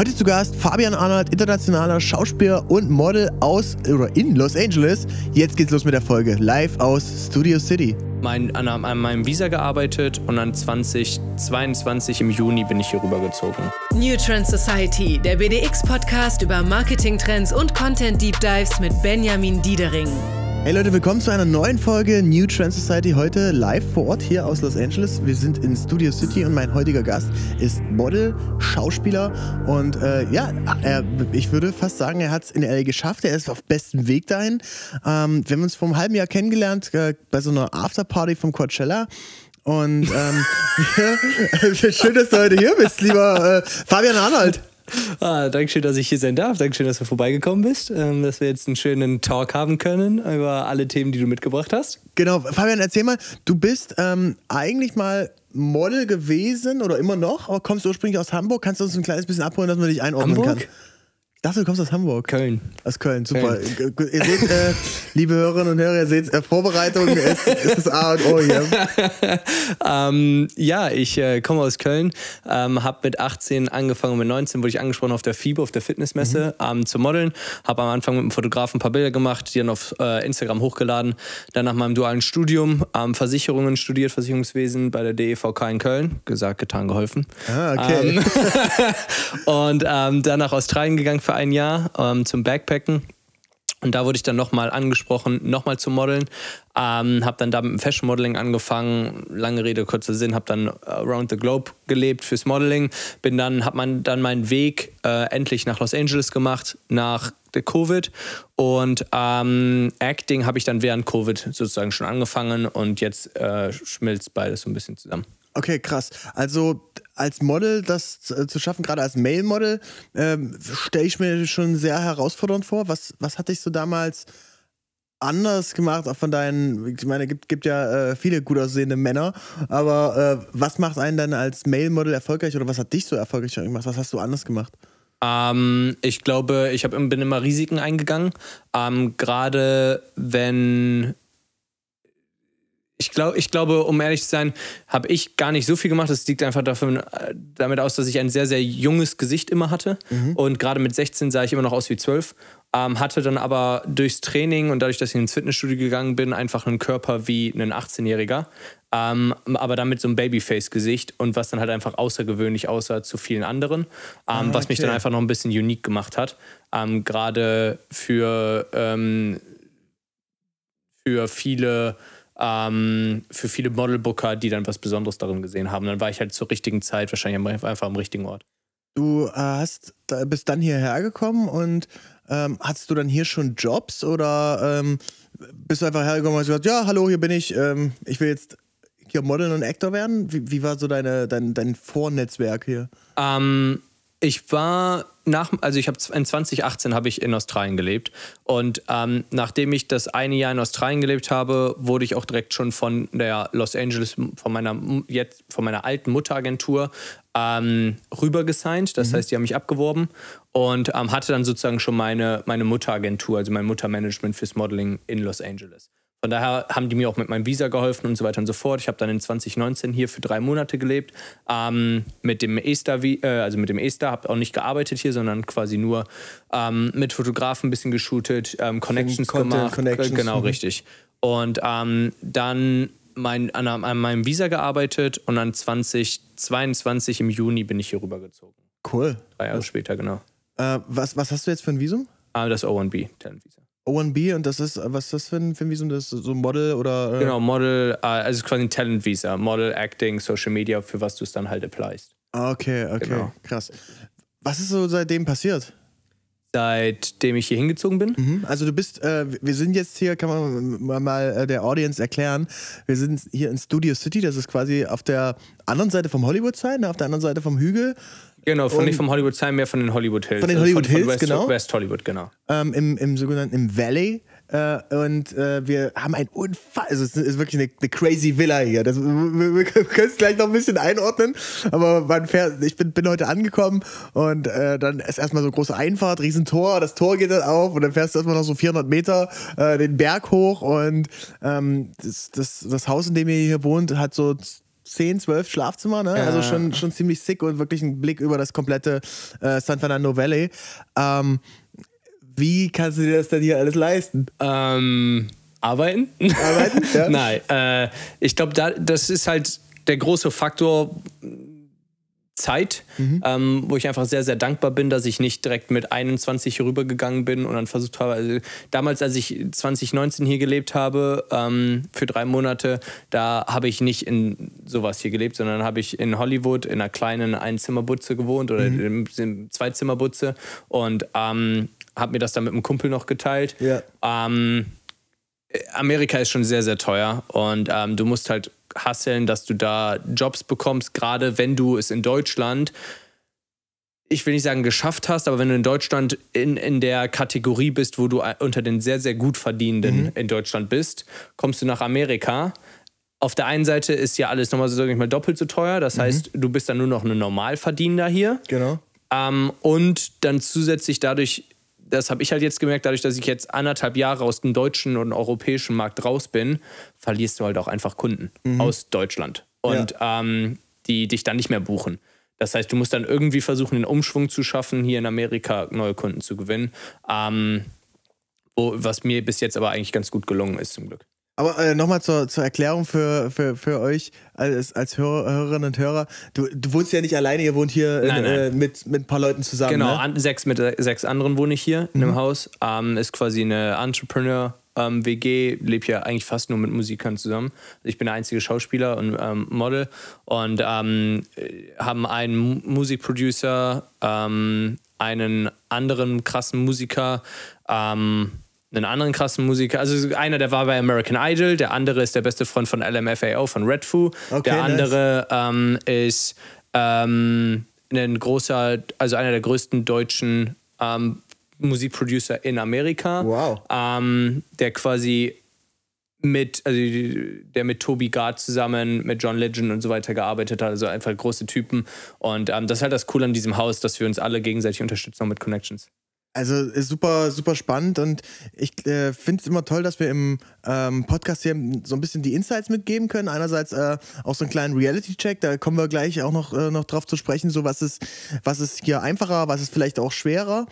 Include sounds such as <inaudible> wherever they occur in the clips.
Heute zu Gast Fabian Arnold, internationaler Schauspieler und Model aus oder in Los Angeles. Jetzt geht's los mit der Folge. Live aus Studio City. Mein, an, an meinem Visa gearbeitet und dann 2022 im Juni bin ich hier rübergezogen. New Trend Society, der BDX-Podcast über Marketing-Trends und Content-Deep Dives mit Benjamin Diedering. Hey Leute, willkommen zu einer neuen Folge New Trend Society. Heute live vor Ort hier aus Los Angeles. Wir sind in Studio City und mein heutiger Gast ist Model, Schauspieler und äh, ja, er, ich würde fast sagen, er hat es in LA geschafft. Er ist auf bestem Weg dahin. Ähm, wir haben uns vor einem halben Jahr kennengelernt äh, bei so einer Afterparty vom Coachella. Und ähm, <laughs> <laughs> schön, dass du heute hier bist, lieber äh, Fabian Arnold. Ah, Dankeschön, dass ich hier sein darf. Dankeschön, dass du vorbeigekommen bist, ähm, dass wir jetzt einen schönen Talk haben können über alle Themen, die du mitgebracht hast. Genau, Fabian, erzähl mal, du bist ähm, eigentlich mal Model gewesen oder immer noch, aber kommst ursprünglich aus Hamburg. Kannst du uns ein kleines bisschen abholen, dass man dich einordnen Hamburg? kann? Dachte, du kommst aus Hamburg. Köln. Aus Köln, super. Köln. Ihr seht, äh, <laughs> liebe Hörerinnen und Hörer, ihr seht, äh, Vorbereitung ist, ist, das A und O hier. <laughs> ähm, ja, ich äh, komme aus Köln, ähm, habe mit 18 angefangen, mit 19 wurde ich angesprochen auf der FIBO, auf der Fitnessmesse, mhm. ähm, zu modeln. Habe am Anfang mit einem Fotografen ein paar Bilder gemacht, die dann auf äh, Instagram hochgeladen. Dann nach meinem dualen Studium ähm, Versicherungen studiert, Versicherungswesen bei der DEVK in Köln. Gesagt, getan, geholfen. Ah, okay. Ähm, <laughs> und ähm, dann nach Australien gegangen für ein Jahr ähm, zum Backpacken. Und da wurde ich dann nochmal angesprochen, nochmal zu modeln. Ähm, habe dann da mit Fashion Modeling angefangen. Lange Rede, kurzer Sinn. Habe dann around the globe gelebt fürs Modeling. Bin dann, habe man dann meinen Weg äh, endlich nach Los Angeles gemacht, nach der Covid. Und ähm, Acting habe ich dann während Covid sozusagen schon angefangen. Und jetzt äh, schmilzt beides so ein bisschen zusammen. Okay, krass. Also als Model das zu schaffen, gerade als Male-Model, ähm, stelle ich mir schon sehr herausfordernd vor. Was, was hat dich so damals anders gemacht, auch von deinen, ich meine, es gibt, gibt ja äh, viele gut aussehende Männer, aber äh, was macht einen dann als Male-Model erfolgreich oder was hat dich so erfolgreich gemacht? Was hast du anders gemacht? Ähm, ich glaube, ich hab, bin immer Risiken eingegangen. Ähm, Gerade wenn ich, glaub, ich glaube, um ehrlich zu sein, habe ich gar nicht so viel gemacht. Das liegt einfach davon, damit aus, dass ich ein sehr, sehr junges Gesicht immer hatte. Mhm. Und gerade mit 16 sah ich immer noch aus wie 12. Ähm, hatte dann aber durchs Training und dadurch, dass ich ins Fitnessstudio gegangen bin, einfach einen Körper wie ein 18-Jähriger. Ähm, aber dann mit so einem Babyface-Gesicht und was dann halt einfach außergewöhnlich aussah zu vielen anderen. Ähm, ah, okay. Was mich dann einfach noch ein bisschen unique gemacht hat. Ähm, gerade für, ähm, für viele ähm, für viele Modelbooker, die dann was Besonderes darin gesehen haben. Dann war ich halt zur richtigen Zeit wahrscheinlich einfach am richtigen Ort. Du äh, hast, bist dann hierher gekommen und ähm, hattest du dann hier schon Jobs oder ähm, bist du einfach hergekommen und hast gesagt, ja, hallo, hier bin ich, ähm, ich will jetzt hier Model und Actor werden? Wie, wie war so deine, dein, dein Vornetzwerk hier? Ähm, ich war nach, also ich habe in 2018 habe ich in Australien gelebt und ähm, nachdem ich das eine Jahr in Australien gelebt habe, wurde ich auch direkt schon von der Los Angeles, von meiner jetzt von meiner alten Mutteragentur ähm, rüber gesigned. Das mhm. heißt, die haben mich abgeworben und ähm, hatte dann sozusagen schon meine meine Mutteragentur, also mein Muttermanagement fürs Modeling in Los Angeles. Von daher haben die mir auch mit meinem Visa geholfen und so weiter und so fort. Ich habe dann in 2019 hier für drei Monate gelebt ähm, mit dem Ester, äh, also mit dem Ester, habe auch nicht gearbeitet hier, sondern quasi nur ähm, mit Fotografen ein bisschen geshootet, ähm, Connections Content, gemacht, Connections. genau mhm. richtig. Und ähm, dann mein, an, an, meinem Visa gearbeitet und dann 2022 im Juni bin ich hier rübergezogen. Cool. Drei Jahre später, genau. Äh, was, was hast du jetzt für ein Visum? Ah, das O1B, Talent Visa. O1B und das ist, was ist das für ein, für ein Visum? Das so Model oder? Äh? Genau, Model, äh, also quasi ein Talent Visa. Model, Acting, Social Media, für was du es dann halt applyst. Ah, okay, okay, genau. krass. Was ist so seitdem passiert? Seitdem ich hier hingezogen bin? Mhm. Also du bist, äh, wir sind jetzt hier, kann man mal äh, der Audience erklären, wir sind hier in Studio City, das ist quasi auf der anderen Seite vom Hollywood-Sign, auf der anderen Seite vom Hügel. Genau, von nicht vom Hollywood Sign, mehr von den Hollywood Hills. Von den Hollywood also von, Hills, von West, genau. West Hollywood, genau. Ähm, im, Im sogenannten im Valley. Äh, und äh, wir haben ein Unfall, also es ist wirklich eine, eine crazy Villa hier. Das, wir, wir können es gleich noch ein bisschen einordnen, aber man fährt, ich bin, bin heute angekommen und äh, dann ist erstmal so große Einfahrt, Riesentor, das Tor geht dann auf und dann fährst du erstmal noch so 400 Meter äh, den Berg hoch und ähm, das, das, das Haus, in dem ihr hier wohnt, hat so 10, 12 Schlafzimmer, ne? Also schon, schon ziemlich sick und wirklich ein Blick über das komplette äh, San Fernando Valley. Ähm, wie kannst du dir das denn hier alles leisten? Ähm, arbeiten? Arbeiten? <laughs> Ja. Nein, äh, ich glaube, da, das ist halt der große Faktor Zeit, ähm, wo ich einfach sehr, sehr dankbar bin, dass ich nicht direkt mit 21 hier rübergegangen bin und dann versucht habe, also damals, als ich 2019 hier gelebt habe, ähm, für drei Monate, da habe ich nicht in sowas hier gelebt, sondern habe ich in Hollywood in einer kleinen Einzimmerbutze gewohnt oder in, in Zweizimmerbutze und ähm, habe mir das dann mit einem Kumpel noch geteilt. Ja. Ähm, Amerika ist schon sehr, sehr teuer und ähm, du musst halt hasseln, dass du da Jobs bekommst, gerade wenn du es in Deutschland, ich will nicht sagen geschafft hast, aber wenn du in Deutschland in, in der Kategorie bist, wo du unter den sehr, sehr gut verdienenden in Deutschland bist, kommst du nach Amerika. Auf der einen Seite ist ja alles nochmal so sag ich mal doppelt so teuer, das heißt, du bist dann nur noch ein Normalverdiener hier. Genau. Ähm, und dann zusätzlich dadurch, das habe ich halt jetzt gemerkt, dadurch, dass ich jetzt anderthalb Jahre aus dem deutschen und europäischen Markt raus bin, verlierst du halt auch einfach Kunden aus Deutschland und ähm, die dich dann nicht mehr buchen. Das heißt, du musst dann irgendwie versuchen, den Umschwung zu schaffen, hier in Amerika neue Kunden zu gewinnen. Ähm, wo, was mir bis jetzt aber eigentlich ganz gut gelungen ist, zum Glück. Aber äh, nochmal zur, zur Erklärung für, für, für euch als, als Hörer, Hörerinnen und Hörer. Du, du wohnst ja nicht alleine, ihr wohnt hier Nein, äh, nein. mit, mit ein paar Leuten zusammen. Genau, Ne? an, sechs mit äh, sechs anderen wohne ich hier in einem Haus. Ähm, ist quasi eine Entrepreneur-WG, lebe hier eigentlich fast nur mit Musikern zusammen. Ich bin der einzige Schauspieler und ähm, Model und ähm, äh, haben einen Mu- Musikproducer, ähm, einen anderen krassen Musiker, ähm, einen anderen krassen Musiker. Also einer, der war bei American Idol, der andere ist der beste Freund von LMFAO, von Redfoo. Okay, der nice. andere ähm, ist ähm, ein großer, also einer der größten deutschen ähm, Musikproducer in Amerika. Wow. Ähm, der quasi mit, also der mit Toby Gard zusammen, mit John Legend und so weiter gearbeitet hat, also einfach große Typen. Und ähm, das ist halt das Coole an diesem Haus, dass wir uns alle gegenseitig unterstützen, mit Connections. Also super, super spannend und ich äh, finde es immer toll, dass wir im ähm, Podcast hier so ein bisschen die Insights mitgeben können. Einerseits äh, auch so einen kleinen Reality-Check, da kommen wir gleich auch noch, äh, noch drauf zu sprechen, so was ist, was ist hier einfacher, was ist vielleicht auch schwerer.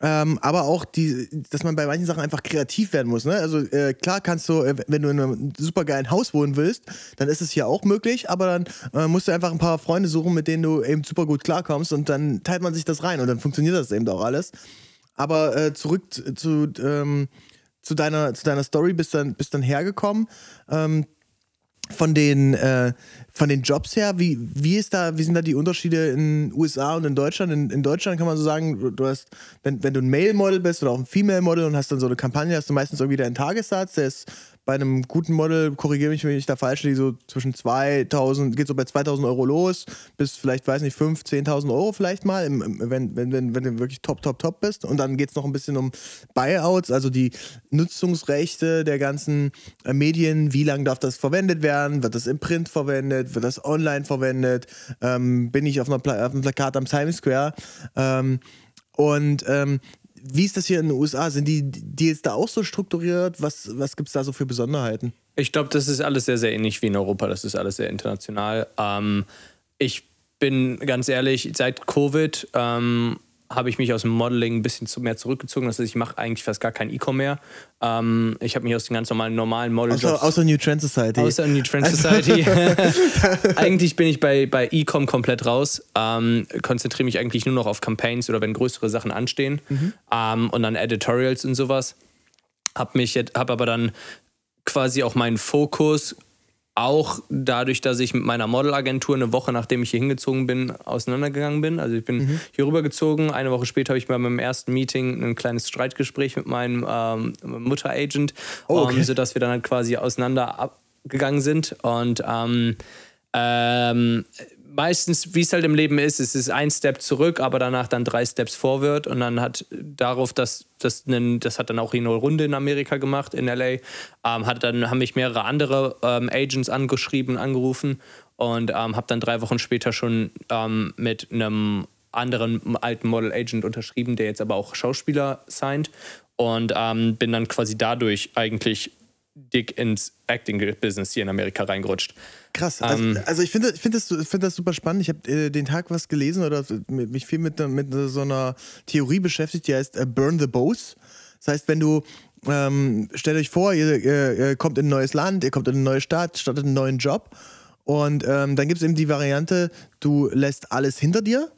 Ähm, aber auch, die, dass man bei manchen Sachen einfach kreativ werden muss. Ne? Also äh, klar kannst du, äh, wenn du in einem supergeilen Haus wohnen willst, dann ist es hier auch möglich, aber dann äh, musst du einfach ein paar Freunde suchen, mit denen du eben super gut klarkommst und dann teilt man sich das rein und dann funktioniert das eben auch alles. Aber äh, zurück zu, ähm, zu, deiner, zu deiner Story, bist dann, bist dann hergekommen. Ähm, von den, äh, von den Jobs her, wie, wie, ist da, wie sind da die Unterschiede in USA und in Deutschland? In, in Deutschland kann man so sagen, du hast, wenn, wenn du ein Male-Model bist oder auch ein Female-Model und hast dann so eine Kampagne, hast du meistens irgendwie deinen Tagessatz, der ist bei einem guten Model, korrigiere mich, wenn ich da falsch liege, so zwischen 2000, geht so bei 2000 Euro los, bis vielleicht, weiß nicht, 5.000, 10.000 Euro vielleicht mal, im, wenn, wenn, wenn, wenn du wirklich top, top, top bist. Und dann geht es noch ein bisschen um Buyouts, also die Nutzungsrechte der ganzen äh, Medien. Wie lange darf das verwendet werden? Wird das im Print verwendet? Wird das online verwendet? Ähm, bin ich auf, einer Pla auf einem Plakat am Times Square? Ähm, und ähm, wie ist das hier in den USA? Sind die Deals da auch so strukturiert? Was, was gibt es da so für Besonderheiten? Ich glaube, das ist alles sehr, sehr ähnlich wie in Europa. Das ist alles sehr international. Ähm, ich bin ganz ehrlich, seit Covid ähm, habe ich mich aus dem Modeling ein bisschen zu, mehr zurückgezogen. Das heißt, ich mache eigentlich fast gar kein E-Com mehr. Ähm, ich habe mich aus den ganz normalen, normalen Modeljobs... Außer, außer New Trend Society. Außer New Trend Society. <laughs> <laughs> eigentlich bin ich bei, bei E-Com komplett raus. Ähm, konzentriere mich eigentlich nur noch auf Campaigns oder wenn größere Sachen anstehen. Ähm, und dann Editorials und sowas. Hab mich jetzt, hab aber dann quasi auch meinen Fokus auch dadurch, dass ich mit meiner Modelagentur eine Woche nachdem ich hier hingezogen bin, auseinandergegangen bin. Also ich bin hier rübergezogen. Eine Woche später habe ich bei meinem ersten Meeting ein kleines Streitgespräch mit meinem ähm, Mutteragent, Oh, okay. ähm, sodass wir dann halt quasi auseinandergegangen sind. Und ähm, ähm, meistens, wie es halt im Leben ist, es ist ein Step zurück, aber danach dann drei Steps vorwärts und dann hat darauf, dass das, das hat dann auch eine Runde in Amerika gemacht, in LA, ähm, hat dann, haben mich mehrere andere ähm, Agents angeschrieben, angerufen und ähm, habe dann drei Wochen später schon ähm, mit einem anderen alten Model Agent unterschrieben, der jetzt aber auch Schauspieler signed und ähm, bin dann quasi dadurch eigentlich dick ins Acting-Business hier in Amerika reingerutscht. Krass. Also, Ähm, also ich finde ich find das, find das super spannend. Ich habe äh, den Tag was gelesen oder mich viel mit, mit so einer Theorie beschäftigt, die heißt äh, Burn the Boats. Das heißt, wenn du, ähm, stellt euch vor, ihr, ihr, ihr kommt in ein neues Land, ihr kommt in eine neue Stadt, startet einen neuen Job und ähm, dann gibt es eben die Variante, du lässt alles hinter dir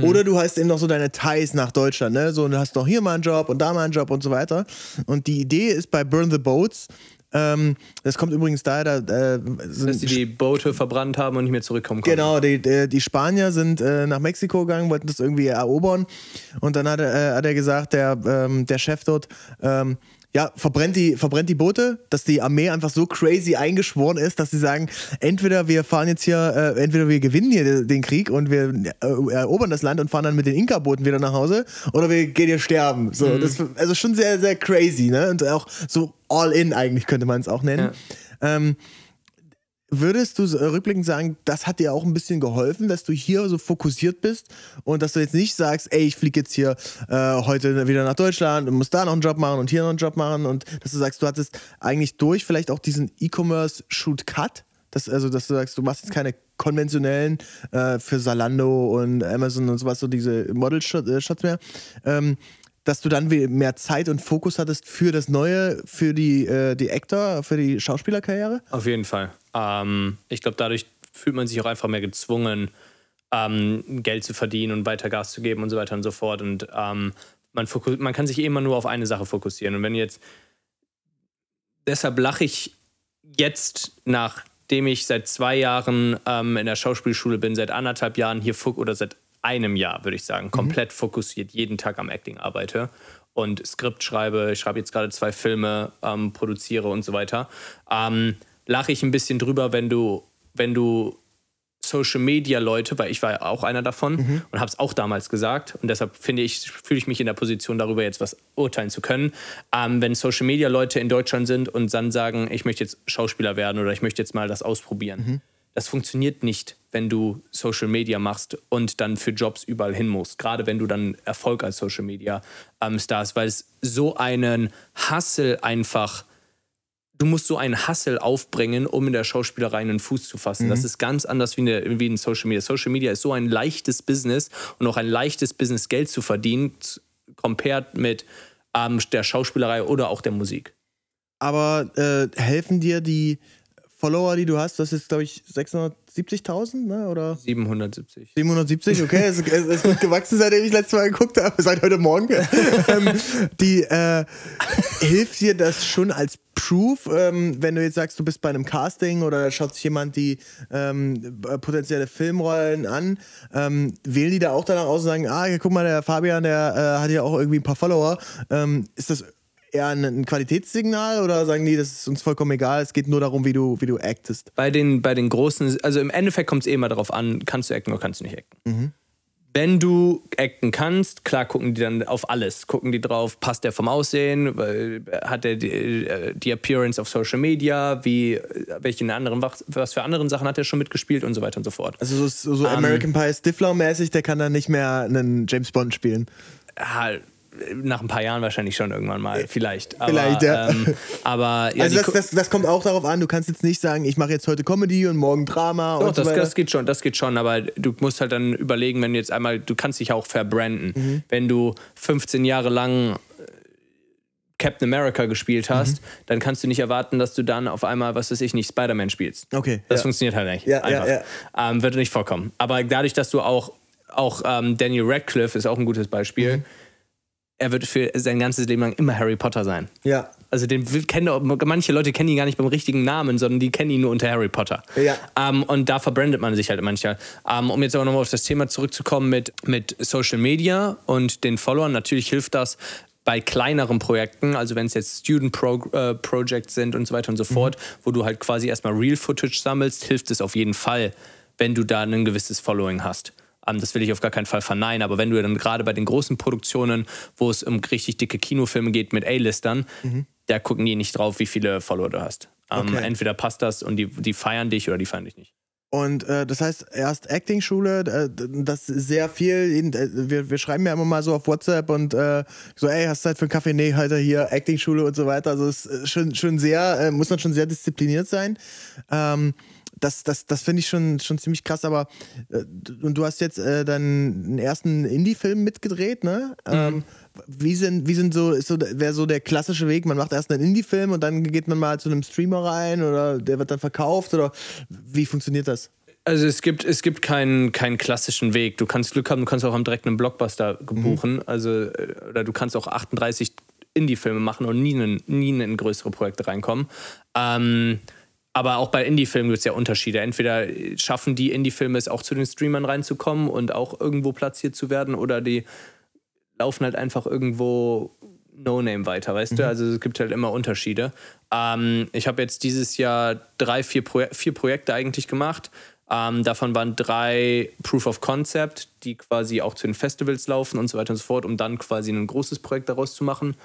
oder du hast eben noch so deine Ties nach Deutschland, ne? So, und du hast noch hier mal einen Job und da mal einen Job und so weiter. Und die Idee ist bei Burn the Boats, ähm, das kommt übrigens daher, da äh, Dass die die Boote verbrannt haben und nicht mehr zurückkommen konnten. Genau, die, die, Spanier sind äh, nach Mexiko gegangen, wollten das irgendwie erobern. Und dann hat er, äh, hat er gesagt, der, ähm, der Chef dort, ähm, ja, verbrennt die, verbrennt die Boote, dass die Armee einfach so crazy eingeschworen ist, dass sie sagen, entweder wir fahren jetzt hier, äh, entweder wir gewinnen hier den- Krieg und wir äh, erobern das Land und fahren dann mit den Inka-Booten wieder nach Hause, oder wir gehen hier sterben. So, das, also schon sehr, sehr crazy, ne? Und auch so all in eigentlich könnte man es auch nennen. Ähm, Würdest du rückblickend sagen, das hat dir auch ein bisschen geholfen, dass du hier so fokussiert bist und dass du jetzt nicht sagst, ey, ich fliege jetzt hier äh, heute wieder nach Deutschland und muss da noch einen Job machen und hier noch einen Job machen und dass du sagst, du hattest eigentlich durch vielleicht auch diesen E-Commerce-Shoot-Cut, dass, also dass du sagst, du machst jetzt keine konventionellen äh, für Zalando und Amazon und sowas, so diese Model-Shots mehr. Ähm, dass du dann mehr Zeit und Fokus hattest für das Neue, für die, äh, die Actor, für die Schauspielerkarriere? Auf jeden Fall. Ähm, ich glaube, dadurch fühlt man sich auch einfach mehr gezwungen, ähm, Geld zu verdienen und weiter Gas zu geben und so weiter und so fort. Und ähm, man, man kann sich immer nur auf eine Sache fokussieren. Und wenn jetzt, deshalb lache ich jetzt, nachdem ich seit zwei Jahren ähm, in der Schauspielschule bin, seit anderthalb Jahren hier oder seit einem Jahr, würde ich sagen, komplett fokussiert, jeden Tag am Acting arbeite und Skript schreibe. Ich schreibe jetzt gerade zwei Filme, ähm, produziere und so weiter. Ähm, lache ich ein bisschen drüber, wenn du, wenn du Social Media Leute, weil ich war ja auch einer davon und habe es auch damals gesagt und deshalb finde ich, fühle ich mich in der Position, darüber jetzt was urteilen zu können. Ähm, wenn Social Media Leute in Deutschland sind und dann sagen, ich möchte jetzt Schauspieler werden oder ich möchte jetzt mal das ausprobieren. Das funktioniert nicht, wenn du Social Media machst und dann für Jobs überall hin musst. Gerade wenn du dann Erfolg als Social Media ähm, Stars, weil es so einen Hassel einfach du musst so einen Hassel aufbringen, um in der Schauspielerei einen Fuß zu fassen. Das ist ganz anders wie in, der, wie in Social Media. Social Media ist so ein leichtes Business und auch ein leichtes Business, Geld zu verdienen, compared mit ähm, der Schauspielerei oder auch der Musik. Aber äh, helfen dir die Follower, die du hast, das ist, glaube ich, 670.000, ne? Oder 770. 770, okay, es, es ist gut gewachsen, seitdem ich letztes Mal geguckt habe, seit heute Morgen. <laughs> ähm, die äh, hilft dir das schon als Proof, ähm, wenn du jetzt sagst, du bist bei einem Casting oder da schaut sich jemand die ähm, äh, potenzielle Filmrollen an, ähm, wählen die da auch danach aus und sagen, ah, guck mal, der Fabian, der äh, hat ja auch irgendwie ein paar Follower. Ähm, ist das eher ein, Qualitätssignal oder sagen die, das ist uns vollkommen egal, es geht nur darum, wie du, wie du actest? Bei den, bei den großen, also im Endeffekt kommt es eh immer darauf an, kannst du acten oder kannst du nicht acten. Wenn du acten kannst, klar gucken die dann auf alles. Gucken die drauf, passt der vom Aussehen, äh, hat der die, äh, die Appearance auf Social Media, wie, äh, welche anderen, was für anderen Sachen hat er schon mitgespielt und so weiter und so fort. Also so, so, so American Pie Stifler-mäßig, der kann dann nicht mehr einen James Bond spielen. Ah, nach ein paar Jahren wahrscheinlich schon irgendwann mal, vielleicht. Aber, Vielleicht, ja. Ähm, aber ja, also das, das, das kommt auch darauf an, du kannst jetzt nicht sagen, ich mache jetzt heute Comedy und morgen Drama Doch, und so das, weiter. das geht schon, das geht schon, aber du musst halt dann überlegen, wenn du jetzt einmal, du kannst dich auch verbranden. Mhm. Wenn du 15 Jahre lang äh, Captain America gespielt hast, Mhm. dann kannst du nicht erwarten, dass du dann auf einmal, was weiß ich, nicht Spider-Man spielst. Okay, Das ja. funktioniert halt nicht. Ja, ja, Einfach. Ähm, wird nicht vorkommen. Aber dadurch, dass du auch, auch ähm, Daniel Radcliffe ist auch ein gutes Beispiel, Mhm. Er wird für sein ganzes Leben lang immer Harry Potter sein. ja. Also den kennen manche Leute kennen ihn gar nicht beim richtigen Namen, sondern die kennen ihn nur unter Harry Potter. Ja. Ähm, und da verbrandet man sich halt manchmal. Ähm, um jetzt aber nochmal auf das Thema zurückzukommen mit, mit Social Media und den Followern, natürlich hilft das bei kleineren Projekten, also wenn es jetzt Student Pro äh, Projects sind und so weiter und so fort, wo du halt quasi erstmal Real Footage sammelst, hilft es auf jeden Fall, wenn du da ein gewisses Following hast. Ähm, das will ich auf gar keinen Fall verneinen, aber wenn du dann gerade bei den großen Produktionen, wo es um richtig dicke Kinofilme geht mit A-Listern, da gucken die nicht drauf, wie viele Follower du hast. Ähm, Okay. Entweder passt das und die, die feiern dich oder die feiern dich nicht. Und äh, das heißt, erst Acting-Schule, äh, das ist sehr viel. Äh, wir, wir schreiben ja immer mal so auf WhatsApp und äh, so, ey, hast du Zeit für einen Kaffee? Nee, halt hier Acting-Schule und so weiter. Also es ist schon, schon sehr, äh, muss man schon sehr diszipliniert sein. Ähm, das, das, das finde ich schon, schon ziemlich krass, aber äh, und du hast jetzt äh, deinen ersten Indie-Film mitgedreht, ne? Mhm. Ähm, wie sind, wie sind so, ist so, wäre so der klassische Weg, man macht erst einen Indie-Film und dann geht man mal zu einem Streamer rein oder der wird dann verkauft oder wie funktioniert das? Also es gibt, es gibt keinen, keinen klassischen Weg. Du kannst Glück haben, du kannst auch am direkt einen Blockbuster buchen. Mhm. Also, äh, oder du kannst auch 38 Indie-Filme machen und nie in, nie in größere Projekte reinkommen. Ähm, aber auch bei Indie-Filmen gibt es ja Unterschiede. Entweder schaffen die Indie-Filme es auch zu den Streamern reinzukommen und auch irgendwo platziert zu werden, oder die laufen halt einfach irgendwo No-Name weiter, weißt mhm. du? Also es gibt halt immer Unterschiede. Ähm, ich habe jetzt dieses Jahr drei, vier, Pro vier Projekte eigentlich gemacht. Ähm, davon waren drei Proof of Concept, die quasi auch zu den Festivals laufen und so weiter und so fort, um dann quasi ein großes Projekt daraus zu machen.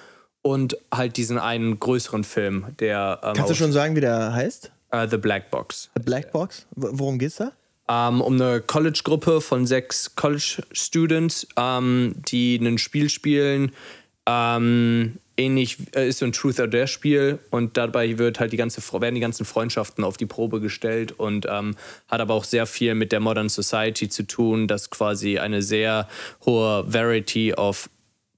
Und halt diesen einen größeren Film, der. Ähm, Kannst du schon sagen, wie der heißt? Uh, The Black Box. The Black Box? Worum geht's da? Um, ähm, um eine College-Gruppe von sechs College-Students, um, ähm, die ein Spiel spielen. Um, ähm, ähnlich äh, ist so ein Truth or Dare Spiel und dabei wird halt die ganze, werden die ganzen Freundschaften auf die Probe gestellt und hat aber auch sehr viel mit der Modern Society zu tun, dass quasi eine sehr hohe Variety of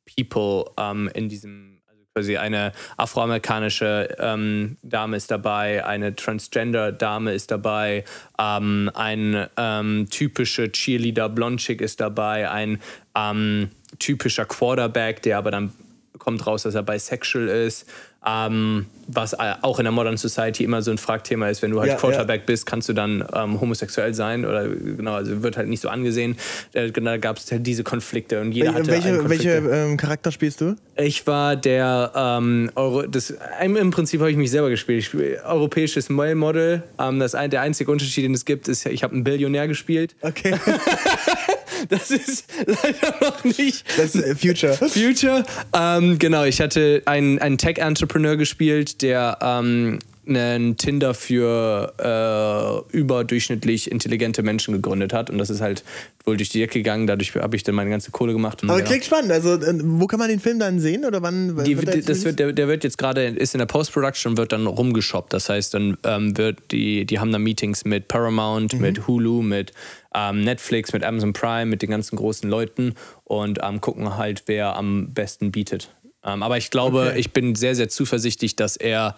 People in diesem quasi eine afroamerikanische ähm, Dame ist dabei, eine Transgender-Dame ist dabei, ähm, ein ähm, typischer Cheerleader Blondchick ist dabei, ein ähm, typischer Quarterback, der aber dann kommt raus, dass er bisexual ist. Ähm, was auch in der Modern Society immer so ein Fragthema ist, wenn du halt ja, Quarterback ja. bist, kannst du dann ähm, homosexuell sein oder genau, also wird halt nicht so angesehen. Äh, genau, da gab es halt diese Konflikte und jeder hatte welche, welche ähm, Charakter spielst du? Ich war der ähm, Euro, das im Prinzip habe ich mich selber gespielt. Ich spiel, europäisches Male Model. Ähm, das ein, der einzige Unterschied, den es gibt, ist, ich habe einen Billionär gespielt. Okay. <laughs> <laughs> Das ist leider noch nicht. Das ist äh, Future. Future. Ähm, genau, ich hatte einen, einen Tech-Entrepreneur gespielt, der ähm, einen Tinder für äh, überdurchschnittlich intelligente Menschen gegründet hat. Und das ist halt wohl durch die Decke gegangen. Dadurch habe ich dann meine ganze Kohle gemacht. Aber ja. klingt spannend. Also, äh, wo kann man den Film dann sehen? Oder wann? Die, wird das wird, der, der, wird jetzt gerade, ist in der Post-Production und wird dann rumgeshoppt. Das heißt, dann ähm, wird die, die haben dann Meetings mit Paramount, mhm. mit Hulu, mit ähm, Netflix, mit Amazon Prime, mit den ganzen großen Leuten und ähm, gucken halt, wer am besten bietet. Ähm, aber ich glaube, okay. ich bin sehr, sehr zuversichtlich, dass er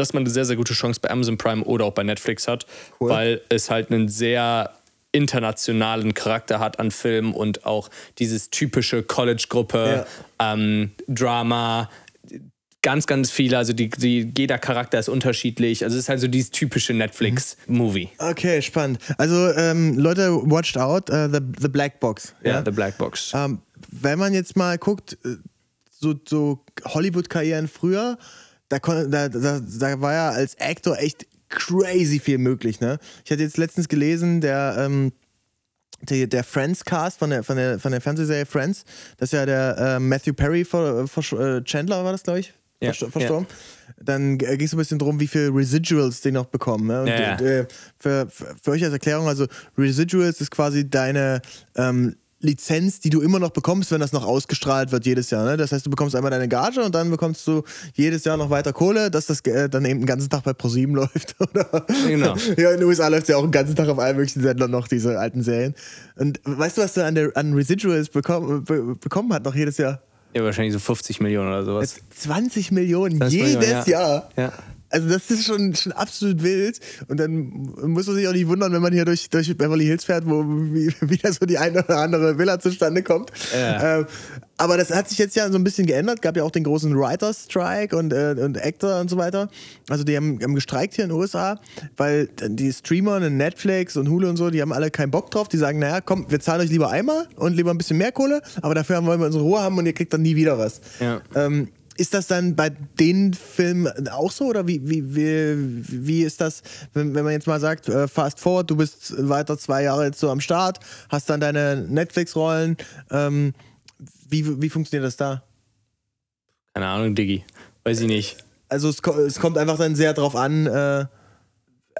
dass man eine sehr, sehr gute Chance bei Amazon Prime oder auch bei Netflix hat, cool. weil es halt einen sehr internationalen Charakter hat an Filmen und auch dieses typische College-Gruppe, ja. ähm, Drama, ganz, ganz viele. Also die, die, jeder Charakter ist unterschiedlich. Also es ist halt so dieses typische Netflix-Movie. Okay, spannend. Also ähm, Leute, watched out, uh, the, the Black Box. Ja, yeah, The Black Box. Ähm, wenn man jetzt mal guckt, äh, so, so Hollywood-Karrieren früher, da, da, da, da war ja als Actor echt crazy viel möglich, ne? Ich hatte jetzt letztens gelesen, der, ähm, der, der Friends-Cast von der, von, der, von der Fernsehserie Friends, das ist ja der äh, Matthew Perry vor, vor, äh, Chandler, war das, glaube ich? Ja, verstorben. Ja. Dann ging es ein bisschen darum, wie viel Residuals die noch bekommen. Ne? Und, ja, äh, für, für, für, euch als Erklärung, also Residuals ist quasi deine ähm, Lizenz, die du immer noch bekommst, wenn das noch ausgestrahlt wird jedes Jahr. Ne? Das heißt, du bekommst einmal deine Gage und dann bekommst du jedes Jahr noch weiter Kohle, dass das äh, dann eben den ganzen Tag bei ProSieben <laughs> läuft. Oder? Genau. Ja, in den USA läuft es ja auch den ganzen Tag auf allen möglichen Sendern noch, diese alten Serien. Und weißt du, was du an, der, an Residuals bekommen, be bekommen hat noch jedes Jahr? Ja, wahrscheinlich so 50 Millionen oder sowas. 20 Millionen 20 jedes Millionen, ja. Jahr. Ja. Also das ist schon, schon absolut wild. Und dann muss man sich auch nicht wundern, wenn man hier durch, durch Beverly Hills fährt, wo wieder <laughs> so die eine oder andere Villa zustande kommt. Ja. Ähm, aber das hat sich jetzt ja so ein bisschen geändert. Gab ja auch den großen Writers Strike und, äh, und Actor und so weiter. Also die haben, haben gestreikt hier in den USA, weil die Streamer, Netflix und Hulu und so, die haben alle keinen Bock drauf. Die sagen, naja, komm, wir zahlen euch lieber einmal und lieber ein bisschen mehr Kohle, aber dafür wollen wir unsere Ruhe haben und ihr kriegt dann nie wieder was. Ja. Ähm, ist das dann bei den Filmen auch so oder wie, wie, wie, wie ist das, wenn, wenn man jetzt mal sagt, äh, fast forward, du bist weiter zwei Jahre jetzt so am Start, hast dann deine Netflix-Rollen, ähm, wie, wie funktioniert das da? Keine Ahnung, Diggi, weiß ich nicht. Also es, es kommt einfach dann sehr drauf an, äh,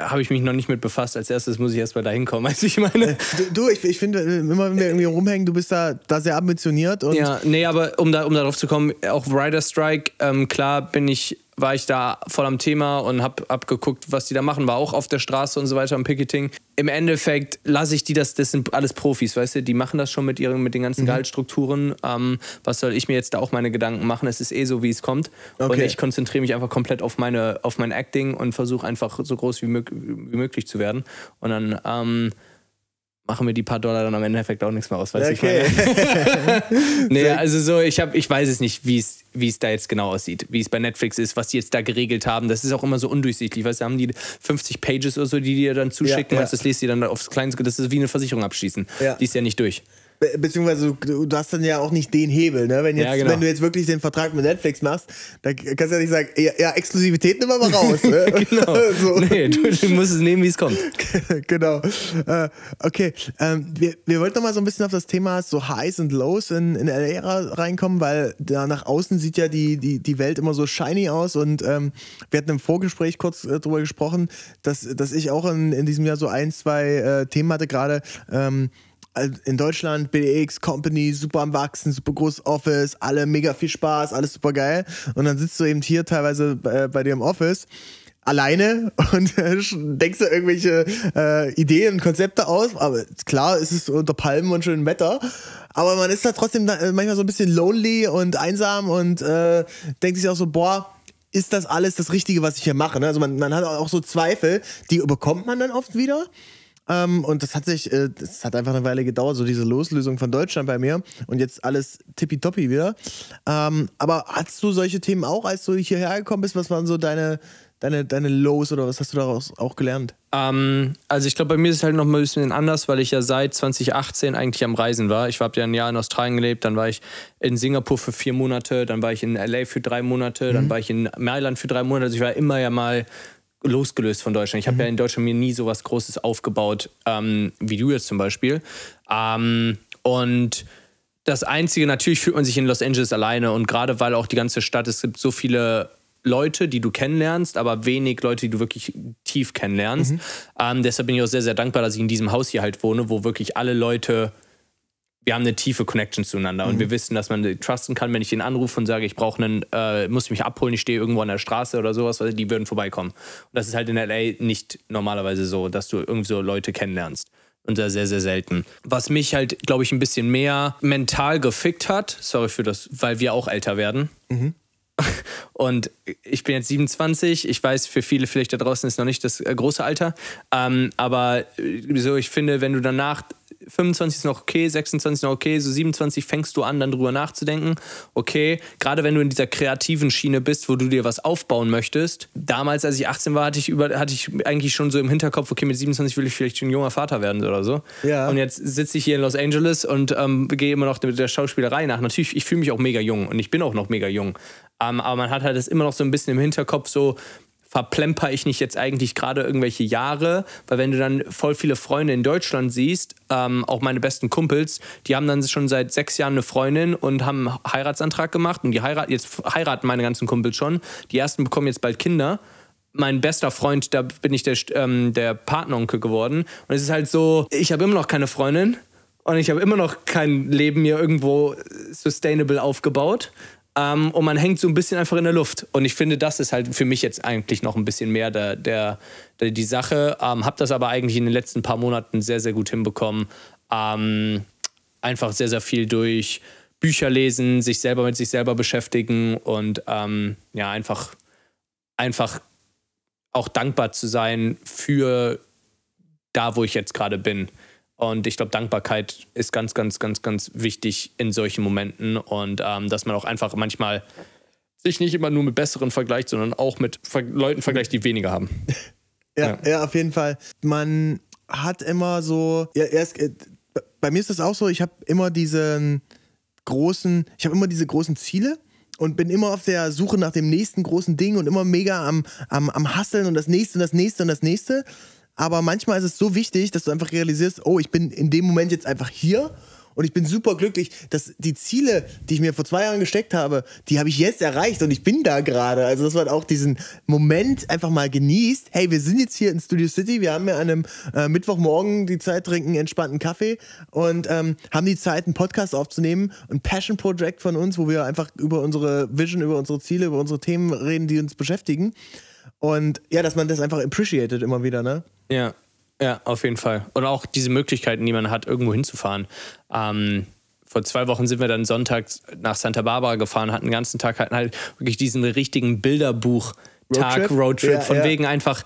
habe ich mich noch nicht mit befasst. Als erstes muss ich erstmal da hinkommen, als <laughs> ich meine. Du, du ich, ich finde, immer wenn wir irgendwie rumhängen, du bist da, da sehr ambitioniert. Und ja, nee, aber um, da, um darauf zu kommen, auch Rider Strike, ähm, klar bin ich war ich da voll am Thema und hab abgeguckt, was die da machen, war auch auf der Straße und so weiter am Picketing. Im Endeffekt lasse ich die, das, das sind alles Profis, weißt du, die machen das schon mit ihren, mit den ganzen mhm. Gehaltsstrukturen. Ähm, was soll ich mir jetzt da auch meine Gedanken machen? Es ist eh so, wie es kommt. Okay. Und ich konzentriere mich einfach komplett auf meine, auf mein Acting und versuche einfach so groß wie, mög wie, möglich zu werden. Und dann ähm, machen mir die paar Dollar dann am Endeffekt auch nichts mehr aus, weißt okay. ich <laughs> nee, also so, ich habe, ich weiß es nicht, wie es, wie es da jetzt genau aussieht, wie es bei Netflix ist, was die jetzt da geregelt haben. Das ist auch immer so undurchsichtig, weißt du, haben die 50 Pages oder so, die dir dann zuschicken, ja, ja. das lest ihr dann aufs Kleinste, das ist wie eine Versicherung abschließen. Ja. Die ist ja nicht durch. Beziehungsweise du, du, hast dann ja auch nicht den Hebel, ne? Wenn, jetzt, ja, genau. wenn du jetzt wirklich den Vertrag mit Netflix machst, dann kannst du ja nicht sagen, ja, ja Exklusivität nimm mal raus. Ne? <laughs> genau. <laughs> so. Nee, du, du, musst es nehmen, wie es kommt. <laughs> genau. Äh, okay. Ähm, wir, wir wollten noch mal so ein bisschen auf das Thema so Highs und Lows in, in LA reinkommen, weil da nach außen sieht ja die, die, die Welt immer so shiny aus und ähm, wir hatten im Vorgespräch kurz äh, drüber gesprochen, dass, dass ich auch in, in diesem Jahr so ein, zwei äh, Themen hatte, gerade ähm, in Deutschland, BDX, Company, super am Wachsen, super großes Office, alle mega viel Spaß, alles super geil. Und dann sitzt du eben hier teilweise bei, bei dir im Office alleine <laughs> und denkst du irgendwelche äh, Ideen und Konzepte aus. Aber klar, es ist unter Palmen und schönem Wetter. Aber man ist da trotzdem äh, manchmal so ein bisschen lonely und einsam und äh, denkt sich auch so, boah, ist das alles das Richtige, was ich hier mache? Ne? Also man, man hat auch so Zweifel, die bekommt man dann oft wieder. Ähm, und das hat sich, äh, das hat einfach eine Weile gedauert, so diese Loslösung von Deutschland bei mir. Und jetzt alles tippitoppi wieder. Ähm, aber hattest du solche Themen auch, als du hierher gekommen bist? Was waren so deine, deine, deine Lows oder was hast du daraus auch gelernt? Ähm, also ich glaube, bei mir ist es halt noch ein bisschen anders, weil ich ja seit 2018 eigentlich am Reisen war. Ich habe ja ein Jahr in Australien gelebt, dann war ich in Singapur für vier Monate, dann war ich in LA für drei Monate, mhm. dann war ich in Mailand für drei Monate. Also ich war immer ja mal losgelöst von Deutschland. Ich habe mhm. ja in Deutschland mir nie so was Großes aufgebaut, ähm, wie du jetzt zum Beispiel. Ähm, und das Einzige, natürlich fühlt man sich in Los Angeles alleine und gerade weil auch die ganze Stadt, es gibt so viele Leute, die du kennenlernst, aber wenig Leute, die du wirklich tief kennenlernst. Mhm. Ähm, deshalb bin ich auch sehr, sehr dankbar, dass ich in diesem Haus hier halt wohne, wo wirklich alle Leute wir haben eine tiefe Connection zueinander mhm. und wir wissen, dass man trusten kann, wenn ich den anrufe und sage, ich brauche einen, äh, muss mich abholen, ich stehe irgendwo an der Straße oder sowas, weil die würden vorbeikommen. Und das ist halt in LA nicht normalerweise so, dass du irgendwie so Leute kennenlernst. Und sehr, sehr, sehr selten. Was mich halt, glaube ich, ein bisschen mehr mental gefickt hat, sorry für das, weil wir auch älter werden. Mhm. <laughs> Und ich bin jetzt 27. Ich weiß, für viele vielleicht da draußen ist noch nicht das äh, große Alter. Ähm, aber äh, so, ich finde, wenn du danach 25 ist noch okay, 26 ist noch okay, so 27 fängst du an, dann drüber nachzudenken. Okay, gerade wenn du in dieser kreativen Schiene bist, wo du dir was aufbauen möchtest. Damals, als ich 18 war, hatte ich, über, hatte ich eigentlich schon so im Hinterkopf, okay, mit 27 will ich vielleicht ein junger Vater werden oder so. Ja. Und jetzt sitze ich hier in Los Angeles und ähm, gehe immer noch mit der Schauspielerei nach. Natürlich, ich fühle mich auch mega jung und ich bin auch noch mega jung. Ähm, aber man hat halt das immer noch so ein bisschen im Hinterkopf, so, verplemper ich nicht jetzt eigentlich gerade irgendwelche Jahre? Weil wenn du dann voll viele Freunde in Deutschland siehst, ähm, auch meine besten Kumpels, die haben dann schon seit sechs Jahren eine Freundin und haben einen Heiratsantrag gemacht und die heiraten, jetzt heiraten meine ganzen Kumpels schon. Die ersten bekommen jetzt bald Kinder mein bester Freund, da bin ich der, ähm, der Partneronkel geworden. Und es ist halt so, ich habe immer noch keine Freundin und ich habe immer noch kein Leben mir irgendwo sustainable aufgebaut. Ähm, und man hängt so ein bisschen einfach in der Luft. Und ich finde, das ist halt für mich jetzt eigentlich noch ein bisschen mehr der, der, der die Sache. Ähm, hab das aber eigentlich in den letzten paar Monaten sehr, sehr gut hinbekommen. Ähm, einfach sehr, sehr viel durch Bücher lesen, sich selber mit sich selber beschäftigen und ähm, ja, einfach, einfach auch dankbar zu sein für da, wo ich jetzt gerade bin. Und ich glaube, Dankbarkeit ist ganz, ganz, ganz, ganz wichtig in solchen Momenten. Und ähm, dass man auch einfach manchmal sich nicht immer nur mit Besseren vergleicht, sondern auch mit Ver Leuten vergleicht, die weniger haben. <laughs> ja, ja, ja, auf jeden Fall. Man hat immer so, ja, erst, äh, bei mir ist das auch so, ich habe immer diesen großen, ich habe immer diese großen Ziele und bin immer auf der Suche nach dem nächsten großen Ding und immer mega am, am, am Hasseln und das nächste und das nächste und das nächste. Aber manchmal ist es so wichtig, dass du einfach realisierst, oh, ich bin in dem Moment jetzt einfach hier Und ich bin super glücklich, dass die Ziele, die ich mir vor zwei Jahren gesteckt habe, die habe ich jetzt erreicht und ich bin da gerade. Also, dass man auch diesen Moment einfach mal genießt. Hey, wir sind jetzt hier in Studio City, wir haben ja an einem äh, Mittwochmorgen die Zeit, trinken entspannten Kaffee und ähm, haben die Zeit, einen Podcast aufzunehmen, ein Passion Project von uns, wo wir einfach über unsere Vision, über unsere Ziele, über unsere Themen reden, die uns beschäftigen. Und ja, dass man das einfach appreciated immer wieder, ne? Ja, ja, auf jeden Fall. Und auch diese Möglichkeiten, die man hat, irgendwo hinzufahren. Ähm, vor zwei Wochen sind wir dann sonntags nach Santa Barbara gefahren, hatten den ganzen Tag halt, halt wirklich diesen richtigen Bilderbuch-Tag, Roadtrip? Roadtrip, Ja, von ja. wegen einfach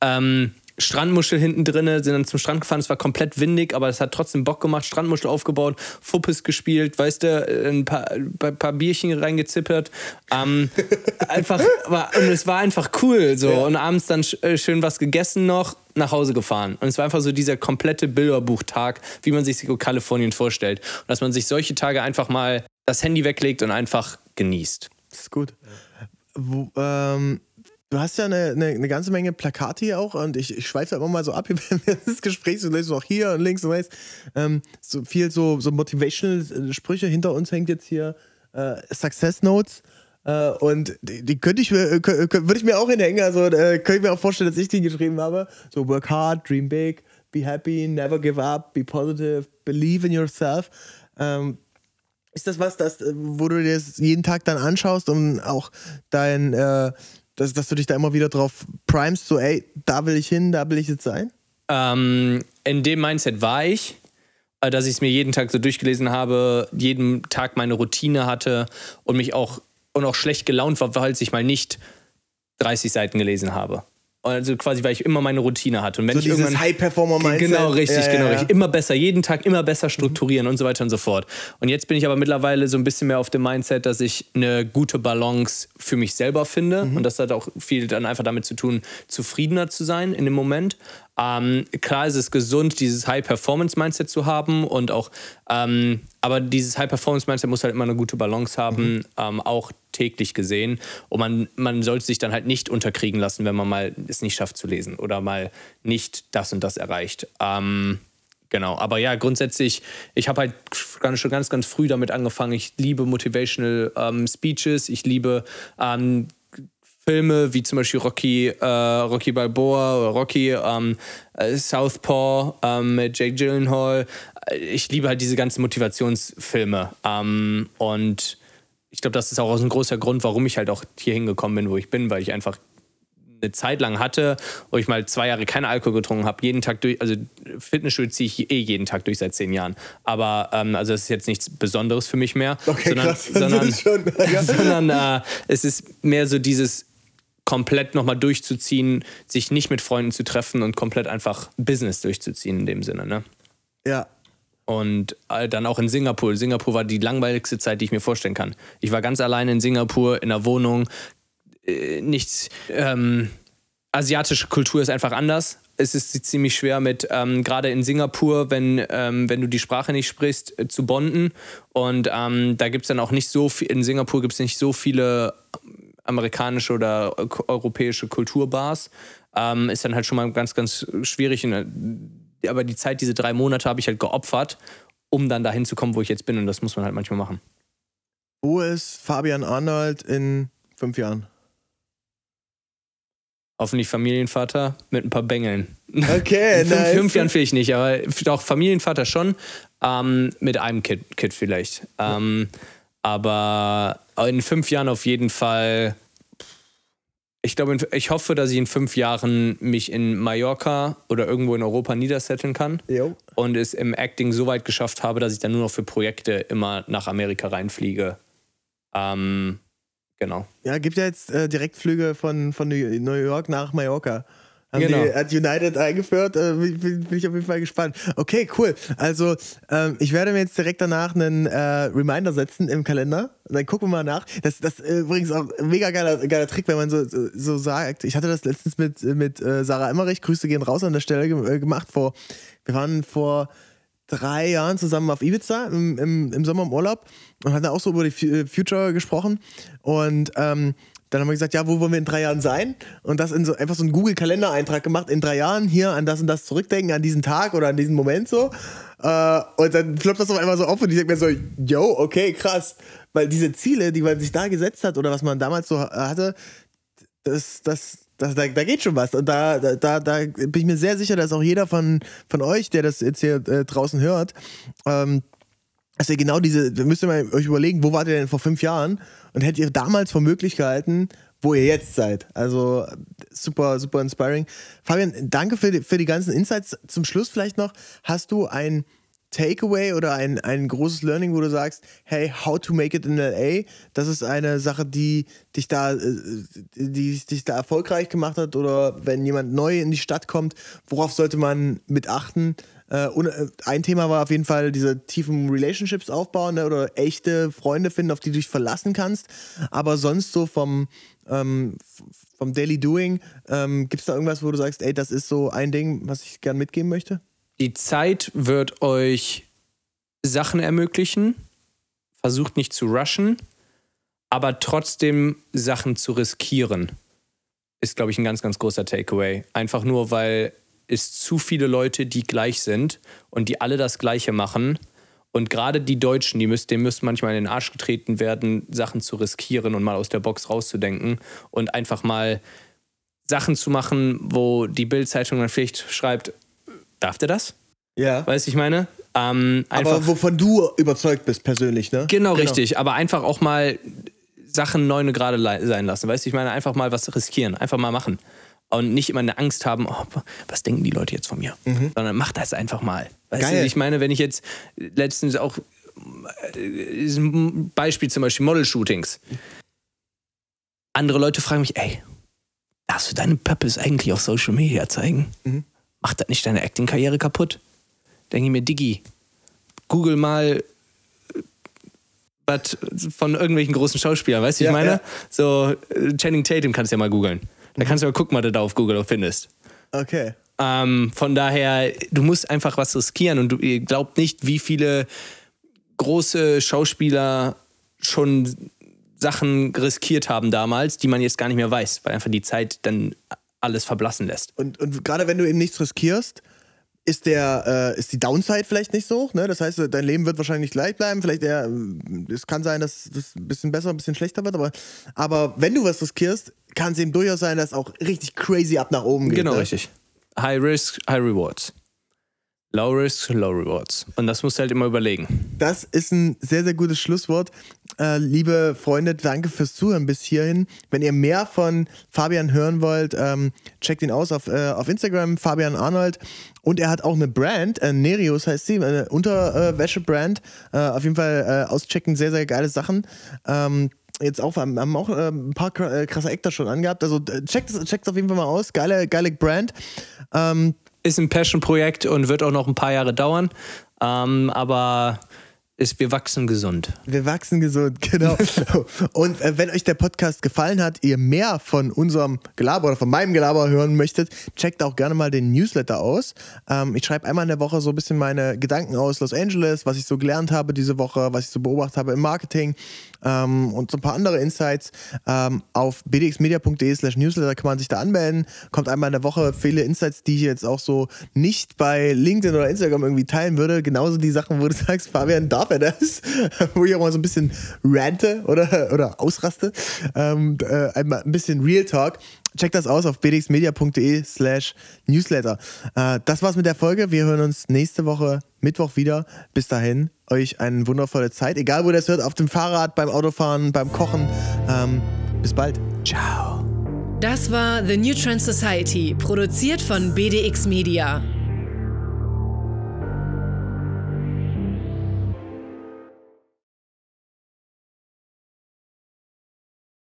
ähm, Strandmuschel hinten drinne, sind dann zum Strand gefahren, es war komplett windig, aber es hat trotzdem Bock gemacht, Strandmuschel aufgebaut, Fuppes gespielt, weißt du, ein paar, ein paar Bierchen reingezippert. Ähm, <laughs> einfach, war, und es war einfach cool so. Und abends dann äh, schön was gegessen noch, nach Hause gefahren. Und es war einfach so dieser komplette Bilderbuchtag, wie man sich so Kalifornien vorstellt. Und dass man sich solche Tage einfach mal das Handy weglegt und einfach genießt. Das ist gut. Wo, ähm, du hast ja eine, eine, eine ganze Menge Plakate hier auch und ich, ich schweife immer mal so ab <laughs> hier während des Gesprächs. Du lässt auch hier und links und rechts ähm, so viel so, so motivational Sprüche. Hinter uns hängt jetzt hier äh, Success Notes. Äh, und die, die könnte ich mir, äh, würde ich mir auch hinhängen. Also äh, könnte ich mir auch vorstellen, dass ich die geschrieben habe. So work hard, dream big, be happy, never give up, be positive, believe in yourself. Ähm, ist das was, das, äh, wo du dir das jeden Tag dann anschaust und auch dein, äh, dass, dass du dich da immer wieder drauf primest, so, ey, da will ich hin, da will ich jetzt sein? Ähm, in dem Mindset war ich, äh, dass ich es mir jeden Tag so durchgelesen habe, jeden Tag meine Routine hatte und mich auch und auch schlecht gelaunt war, weil ich mal nicht 30 Seiten gelesen habe. Also quasi, weil ich immer meine Routine hatte. Und wenn So ich dieses High-Performer-Mindset. Genau, richtig, Ja, genau, ja. richtig. Immer besser, jeden Tag immer besser strukturieren und so weiter und so fort. Und jetzt bin ich aber mittlerweile so ein bisschen mehr auf dem Mindset, dass ich eine gute Balance für mich selber finde. Und das hat auch viel dann einfach damit zu tun, zufriedener zu sein in dem Moment. Ähm, klar ist es gesund, dieses High-Performance-Mindset zu haben und auch, ähm, aber dieses High-Performance-Mindset muss halt immer eine gute Balance haben, ähm, auch täglich gesehen. Und man, man sollte sich dann halt nicht unterkriegen lassen, wenn man mal es nicht schafft zu lesen oder mal nicht das und das erreicht. Ähm, genau, aber ja, grundsätzlich, ich habe halt ganz, schon ganz, ganz früh damit angefangen. Ich liebe Motivational ähm, Speeches, ich liebe ähm, Filme wie zum Beispiel Rocky, äh, Rocky Balboa oder Rocky, ähm, äh, Southpaw ähm, mit Jake Gyllenhaal. Äh, Ich liebe halt diese ganzen Motivationsfilme. Ähm, und ich glaube, das ist auch ein großer Grund, warum ich halt auch hier hingekommen bin, wo ich bin, weil ich einfach eine Zeit lang hatte, wo ich mal zwei Jahre keinen Alkohol getrunken habe, jeden Tag durch, also Fitnessstudio ziehe ich eh jeden Tag durch seit zehn Jahren. Aber ähm, also das ist jetzt nichts Besonderes für mich mehr. Okay, sondern, krass. <laughs> Sondern, schon, ja. <laughs> sondern äh, es ist mehr so dieses komplett nochmal durchzuziehen, sich nicht mit Freunden zu treffen und komplett einfach Business durchzuziehen in dem Sinne. Ne? Ja. Und äh, dann auch in Singapur. Singapur war die langweiligste Zeit, die ich mir vorstellen kann. Ich war ganz alleine in Singapur in einer Wohnung. Äh, nichts. Ähm, asiatische Kultur ist einfach anders. Es ist ziemlich schwer mit, ähm, gerade in Singapur, wenn, ähm, wenn du die Sprache nicht sprichst, äh, zu bonden. Und ähm, da gibt es dann auch nicht so viel, in Singapur gibt es nicht so viele amerikanische oder eu- europäische Kulturbars. Ähm, ist dann halt schon mal ganz, ganz schwierig. Äh, aber die Zeit, diese drei Monate, habe ich halt geopfert, um dann dahin zu kommen, wo ich jetzt bin. Und das muss man halt manchmal machen. Wo ist Fabian Arnold in fünf Jahren? Hoffentlich Familienvater mit ein paar Bengeln. Okay, <laughs> In fünf, nice. fünf Jahren vielleicht nicht, aber doch Familienvater schon. Ähm, mit einem Kind, Kind vielleicht. Ähm, aber in fünf Jahren auf jeden Fall. Ich glaube, ich hoffe, dass ich in fünf Jahren mich in Mallorca oder irgendwo in Europa niedersetteln kann Jo. und es im Acting so weit geschafft habe, dass ich dann nur noch für Projekte immer nach Amerika reinfliege. Ähm, genau. Ja, gibt ja jetzt äh, Direktflüge von, von New York nach Mallorca. Haben Genau. die, hat United eingeführt, äh, bin, bin ich auf jeden Fall gespannt. Okay, cool. Also, ähm, ich werde mir jetzt direkt danach einen äh, Reminder setzen im Kalender. Dann gucken wir mal nach. Das, das äh, übrigens auch ein mega geiler, geiler Trick, wenn man so, so, so sagt. Ich hatte das letztens mit, mit äh, Sarah Emmerich, Grüße gehen raus an der Stelle, äh, gemacht. Vor, wir waren vor drei Jahren zusammen auf Ibiza im, im, im Sommer im Urlaub und hatten auch so über die äh, Future gesprochen. Und ähm, dann haben wir gesagt, ja, wo wollen wir in drei Jahren sein? Und das in so einfach so einen Google-Kalender-Eintrag gemacht, in drei Jahren hier an das und das zurückdenken, an diesen Tag oder an diesen Moment so. Äh, und dann ploppt das auf einmal so auf und ich denke mir so, yo, okay, krass. Weil diese Ziele, die man sich da gesetzt hat oder was man damals so hatte, das, das, das, da, da geht schon was. Und da, da, da bin ich mir sehr sicher, dass auch jeder von, von euch, der das jetzt hier äh, draußen hört, ähm, dass genau diese, müsst ihr mal euch überlegen, wo wart ihr denn vor fünf Jahren und hättet ihr damals für möglich gehalten, wo ihr jetzt seid. Also super, super inspiring. Fabian, danke für die, für die ganzen Insights. Zum Schluss vielleicht noch, hast du ein Takeaway oder ein, ein großes Learning, wo du sagst, hey, how to make it in LA? Das ist eine Sache, die dich da, äh, die dich da erfolgreich gemacht hat oder wenn jemand neu in die Stadt kommt, worauf sollte man mit achten? Äh, äh, ein Thema war auf jeden Fall diese tiefen Relationships aufbauen ne, oder echte Freunde finden, auf die du dich verlassen kannst. Aber sonst so vom, ähm, vom Daily Doing, ähm, gibt es da irgendwas, wo du sagst, ey, das ist so ein Ding, was ich gern mitgeben möchte? Die Zeit wird euch Sachen ermöglichen. Versucht nicht zu rushen, aber trotzdem Sachen zu riskieren. Ist, glaube ich, ein ganz, ganz großer Takeaway. Einfach nur, weil es zu viele Leute, die gleich sind und die alle das Gleiche machen. Und gerade die Deutschen, die müssen, denen müsste manchmal in den Arsch getreten werden, Sachen zu riskieren und mal aus der Box rauszudenken und einfach mal Sachen zu machen, wo die Bildzeitung dann vielleicht schreibt, darf der das? Ja. Weißt du, ich meine? Ähm, aber wovon du überzeugt bist persönlich, ne? Genau, genau, richtig. Aber einfach auch mal Sachen neune gerade sein lassen. Weißt du, ich meine, einfach mal was riskieren, einfach mal machen. Und nicht immer eine Angst haben, oh, was denken die Leute jetzt von mir? Mhm. Sondern mach das einfach mal. Weißt Geil. du, ich meine, wenn ich jetzt letztens auch äh, ein Beispiel zum Beispiel Model-Shootings. Andere Leute fragen mich, ey, darfst du deine Purpose eigentlich auf Social Media zeigen? Mhm. Macht das nicht deine Acting-Karriere kaputt? Denke ich mir, Diggi, google mal was von irgendwelchen großen Schauspielern, weißt du, ja, ich meine? Ja. So, äh, Channing Tatum kannst du ja mal googeln. Da kannst du mal gucken, was du da auf Google findest. Okay. Ähm, von daher, du musst einfach was riskieren und du ihr glaubt nicht, wie viele große Schauspieler schon Sachen riskiert haben damals, die man jetzt gar nicht mehr weiß, weil einfach die Zeit dann alles verblassen lässt. Und, und gerade wenn du eben nichts riskierst, ist der äh, ist die Downside vielleicht nicht so hoch, ne? Das heißt, dein Leben wird wahrscheinlich gleich bleiben. Vielleicht eher, es kann sein, dass das ein bisschen besser, ein bisschen schlechter wird, aber, aber wenn du was riskierst, kann es eben durchaus sein, dass auch richtig crazy ab nach oben geht. Genau, ne? richtig. High Risk, High Rewards. Low Risk, Low Rewards. Und das musst du halt immer überlegen. Das ist ein sehr, sehr gutes Schlusswort. Äh, liebe Freunde, danke fürs Zuhören bis hierhin. Wenn ihr mehr von Fabian hören wollt, ähm, checkt ihn aus auf, äh, auf Instagram, Fabian Arnold. Und er hat auch eine Brand, äh, Nerius heißt sie, eine Unterwäsche-Brand. Äh, auf jeden Fall auschecken, sehr, sehr geile Sachen. Ähm, jetzt auch, haben auch ein paar krasse Actor schon angehabt. Also checkt es auf jeden Fall mal aus. Geile, geile Brand. Ähm, ist ein Passion-Projekt und wird auch noch ein paar Jahre dauern. Ähm, aber ist, wir wachsen gesund. Wir wachsen gesund, <laughs> genau. und äh, wenn euch der Podcast gefallen hat, ihr mehr von unserem Gelaber oder von meinem Gelaber hören möchtet, checkt auch gerne mal den Newsletter aus. Ähm, ich schreibe einmal in der Woche so ein bisschen meine Gedanken aus Los Angeles, was ich so gelernt habe diese Woche, was ich so beobachtet habe im Marketing ähm, und so ein paar andere Insights. Ähm, auf bdxmedia.de slash Newsletter kann man sich da anmelden. Kommt einmal in der Woche viele Insights, die ich jetzt auch so nicht bei LinkedIn oder Instagram irgendwie teilen würde. Genauso die Sachen, wo du sagst, Fabian, darf er das? <laughs> wo ich auch mal so ein bisschen rante oder, oder ausraste. Ähm, äh, ein bisschen Real Talk. Checkt das aus auf bdxmedia.de slash newsletter. Äh, das war's mit der Folge. Wir hören uns nächste Woche Mittwoch wieder. Bis dahin, euch eine wundervolle Zeit. Egal, wo ihr das hört, auf dem Fahrrad, beim Autofahren, beim Kochen. Ähm, bis bald. Ciao. Das war The New Trend Society, produziert von BDX Media.